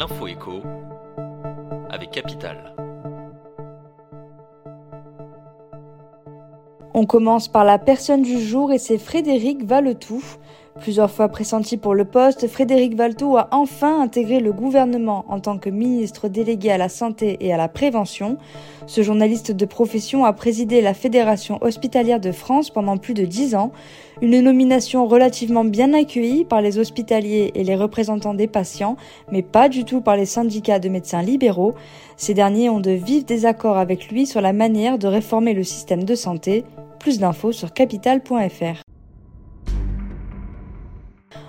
l'info avec Capital. On commence par la personne du jour et c'est Frédéric Valetou. Plusieurs fois pressenti pour le poste, Frédéric Valtou a enfin intégré le gouvernement en tant que ministre délégué à la santé et à la prévention. Ce journaliste de profession a présidé la Fédération hospitalière de France pendant plus de dix ans, une nomination relativement bien accueillie par les hospitaliers et les représentants des patients, mais pas du tout par les syndicats de médecins libéraux. Ces derniers ont de vifs désaccords avec lui sur la manière de réformer le système de santé. Plus d'infos sur capital.fr.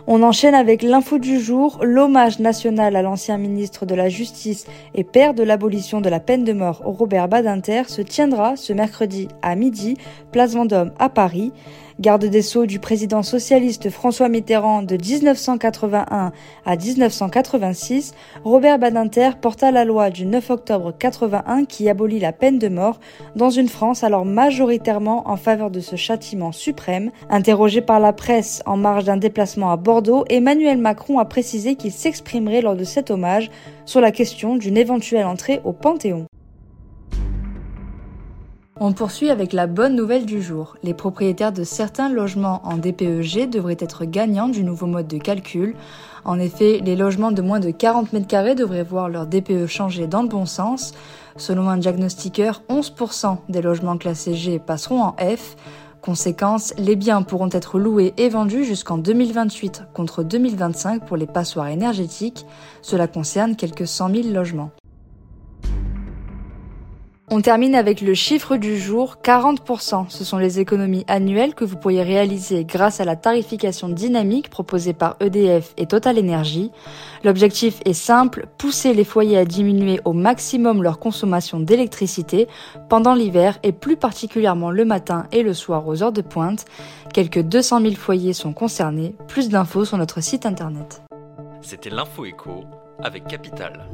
On enchaîne avec l'info du jour, l'hommage national à l'ancien ministre de la Justice et père de l'abolition de la peine de mort Robert Badinter se tiendra ce mercredi à midi, place Vendôme à Paris. Garde des Sceaux du président socialiste François Mitterrand de 1981 à 1986, Robert Badinter porta la loi du 9 octobre 81 qui abolit la peine de mort dans une France alors majoritairement en faveur de ce châtiment suprême. Interrogé par la presse en marge d'un déplacement à Bordeaux, Emmanuel Macron a précisé qu'il s'exprimerait lors de cet hommage sur la question d'une éventuelle entrée au Panthéon. On poursuit avec la bonne nouvelle du jour. Les propriétaires de certains logements en DPEG devraient être gagnants du nouveau mode de calcul. En effet, les logements de moins de 40 mètres carrés devraient voir leur DPE changer dans le bon sens. Selon un diagnostiqueur, 11% des logements classés G passeront en F. Conséquence, les biens pourront être loués et vendus jusqu'en 2028 contre 2025 pour les passoires énergétiques. Cela concerne quelques 100 000 logements. On termine avec le chiffre du jour, 40%. Ce sont les économies annuelles que vous pourriez réaliser grâce à la tarification dynamique proposée par EDF et Total Energy. L'objectif est simple, pousser les foyers à diminuer au maximum leur consommation d'électricité pendant l'hiver et plus particulièrement le matin et le soir aux heures de pointe. Quelques 200 000 foyers sont concernés. Plus d'infos sur notre site internet. C'était l'info avec Capital.